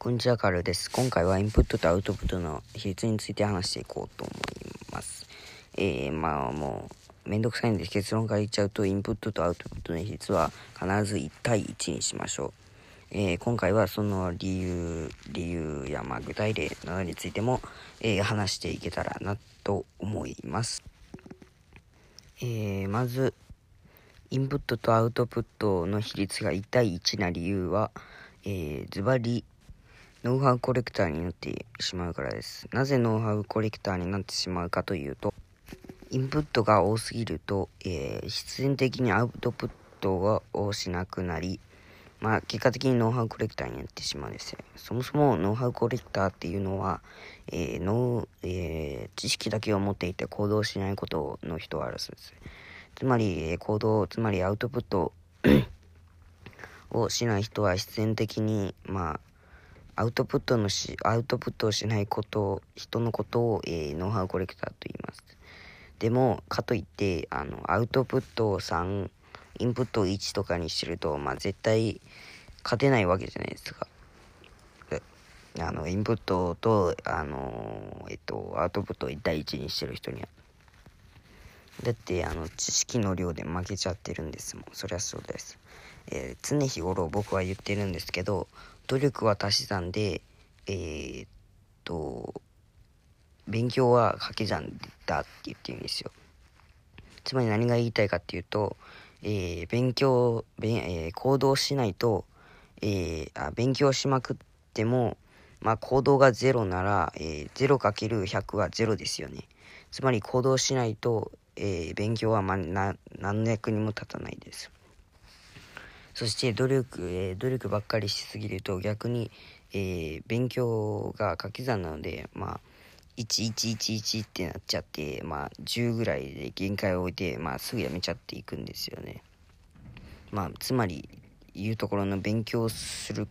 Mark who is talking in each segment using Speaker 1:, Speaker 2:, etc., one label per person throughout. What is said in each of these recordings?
Speaker 1: こんにちは、カルです。今回はインプットとアウトプットの比率について話していこうと思います。えー、まあもう、めんどくさいんで結論から言っちゃうと、インプットとアウトプットの比率は必ず1対1にしましょう。えー、今回はその理由、理由やまあ具体例などについても、えー、話していけたらなと思います。えー、まず、インプットとアウトプットの比率が1対1な理由は、えー、ズバリ、ノウハウコレクターになってしまうからです。なぜノウハウコレクターになってしまうかというと、インプットが多すぎると、えー、必然的にアウトプットをしなくなり、まあ、結果的にノウハウコレクターになってしまうんですよ。そもそもノウハウコレクターっていうのは、えーのえー、知識だけを持っていて行動しないことの人はあるそうです。つまり、えー、行動、つまりアウトプットをしない人は必然的に、まあ、アウトプットのし、アウトプットをしないことを、人のことを、えー、ノウハウコレクターと言います。でも、かといって、あの、アウトプットを3、インプットを1とかにしてると、まあ、絶対勝てないわけじゃないですか。あの、インプットと、あの、えっと、アウトプットを1対1にしてる人には。だって、あの、知識の量で負けちゃってるんですもん。そりゃそうです。えー、常日頃僕は言ってるんですけど、努力は足し算で、えー、っと、勉強は掛け算だって言ってるんですよ。つまり何が言いたいかっていうと、えー、勉強、べえー、行動しないと、えあ勉強しまくっても、まあ、行動が0なら、えー、0×100 は0ですよね。つまり行動しないと、え勉強は、まな何の役にも立たないです。そして努力、えー、努力ばっかりしすぎると逆に、えー、勉強が掛け算なので、まあ、1111ってなっちゃって、まあ、10ぐらいで限界を置いて、まあ、すぐやめちゃっていくんですよね。まあ、つまり、いうところの勉強する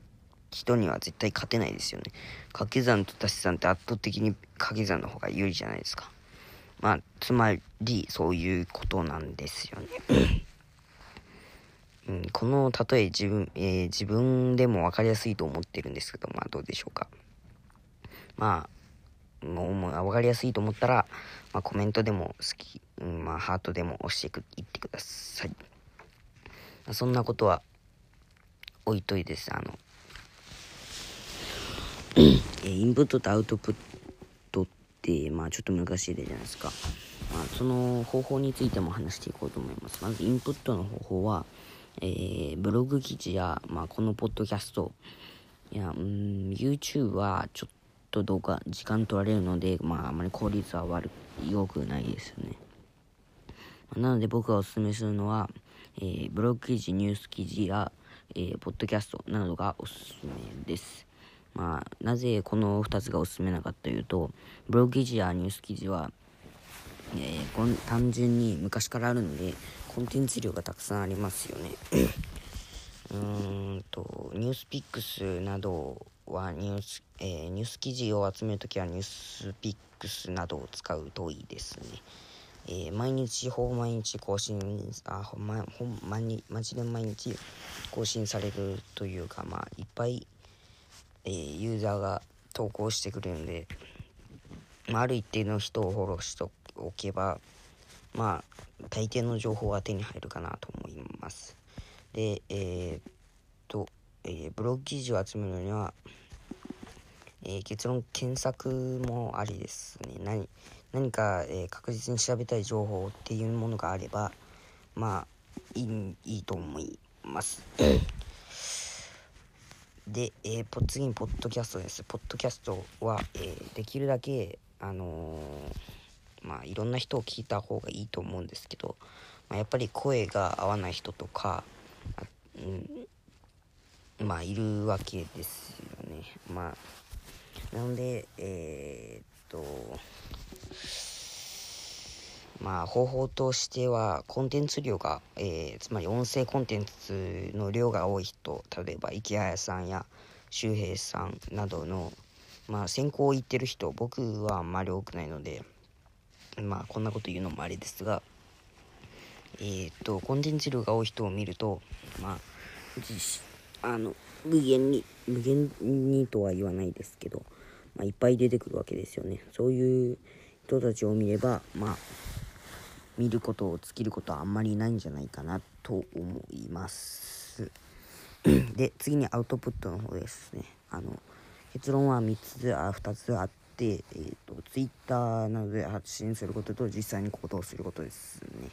Speaker 1: 人には絶対勝てないですよね。掛け算と足し算って圧倒的に掛け算の方が有利じゃないですか。まあ、つまり、そういうことなんですよね。うん、この例え自分、えー、自分でも分かりやすいと思ってるんですけど、まあどうでしょうか。まあ、もう分かりやすいと思ったら、まあ、コメントでも好き、うん、まあハートでも押していってください。そんなことは置いといてです。あの、えインプットとアウトプットって、まあちょっと難しいじゃないですか。まあその方法についても話していこうと思います。まずインプットの方法は、えー、ブログ記事や、まあ、このポッドキャスト、いや、うん、YouTube はちょっとどうか時間取られるので、まあ、あまり効率は悪く、良くないですよね。なので僕がおすすめするのは、えー、ブログ記事、ニュース記事や、えー、ポッドキャストなどがおすすめです。まあ、なぜこの2つがおすすめなのかというと、ブログ記事やニュース記事は、えー、単純に昔からあるので、コンテンツ量がたくさんありますよね。うーんと、ニュースピックスなどはニュース、えー、ニュース記事を集めるときはニュースピックスなどを使うといいですね。えー、毎日、ほぼ毎日更新、あ、ほんま、ほんまに、マジで毎日更新されるというか、まあ、いっぱい、えー、ユーザーが投稿してくれるんで、まあ、ある一定の人をフォローしておけば、まあ、大抵の情報は手に入るかなと思います。で、えー、っと、えー、ブログ記事を集めるには、えー、結論検索もありですね。何何か、えー、確実に調べたい情報っていうものがあれば、まあ、いいいいと思います。で、えー、次にポッドキャストです。ポッドキャストは、えー、できるだけ、あのーまあいろんな人を聞いた方がいいと思うんですけど、まあ、やっぱり声が合わない人とか、うん、まあいるわけですよね。まあなのでえー、っとまあ方法としてはコンテンツ量が、えー、つまり音声コンテンツの量が多い人例えば池谷さんや周平さんなどのまあ先行を言ってる人僕はあんまり多くないのでまあこんなこと言うのもあれですが、えっ、と、コンテンツ量が多い人を見ると、まあ、あの、無限に無限にとは言わないですけど、まあ、いっぱい出てくるわけですよね。そういう人たちを見ればまあ見ることを尽きることはあんまりないんじゃないかなと思います。で次にアウトプットの方ですね。あの結論は3つあ2つあって、えーと、と Twitter などで発信することと実際に行動することですね、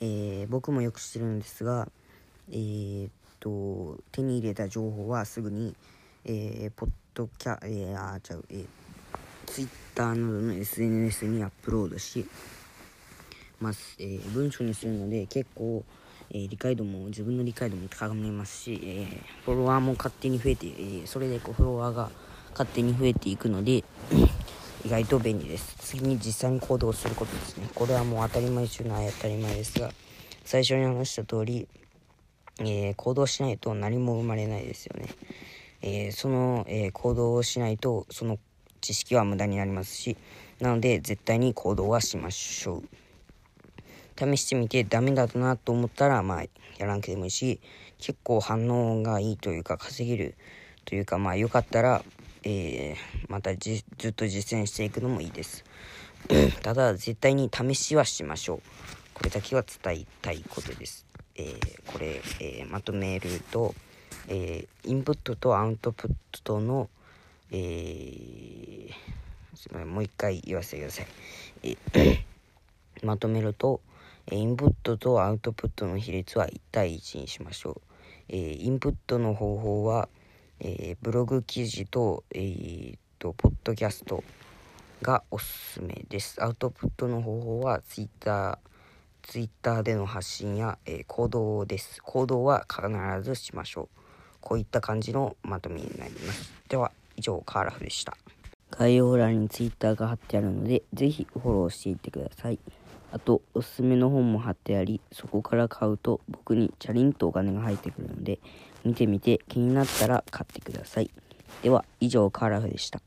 Speaker 1: えー、僕もよく知ってるんですがえー、っと手に入れた情報はすぐに、えー、ポッドキャえー、あちゃうえー、Twitter などの SNS にアップロードします、えー、文章にするので結構、えー、理解度も自分の理解度も高めますし、えー、フォロワーも勝手に増えて、えー、それでこうフォロワーが勝手に増えていくので意外と便利です。次に実際に行動することですね。これはもう当たり前中の当たり前です。が最初に話した通りえー、行動しないと何も生まれないですよね。えー、その、えー、行動をしないとその知識は無駄になりますしなので絶対に行動はしましょう。試してみてダメだなと思ったらまあやらんけでもいいし結構反応がいいというか稼げるというかまあよかったら、えー、またじ ずっと実践していくのもいいです ただ絶対に試しはしましょうこれだけは伝えたいことですえー、これ、えー、まとめると、えー、インプットとアウトプットの、えー、すみません、もう一回言わせてください。え まとめると、えインプットとアウトプットの比率は1対1にしましょう。えインプットの方法は、えブログ記事と、えー、と、ポッドキャストがおすすめです。アウトプットの方法は Twitter、ツイッターでの発信や、えー、行動です。行動は必ずしましょう。こういった感じのまとめになります。では、以上、カーラフでした。概要欄にツイッターが貼ってあるので、ぜひフォローしていってください。あと、おすすめの本も貼ってあり、そこから買うと僕にチャリンとお金が入ってくるので、見てみて気になったら買ってください。では、以上、カーラフでした。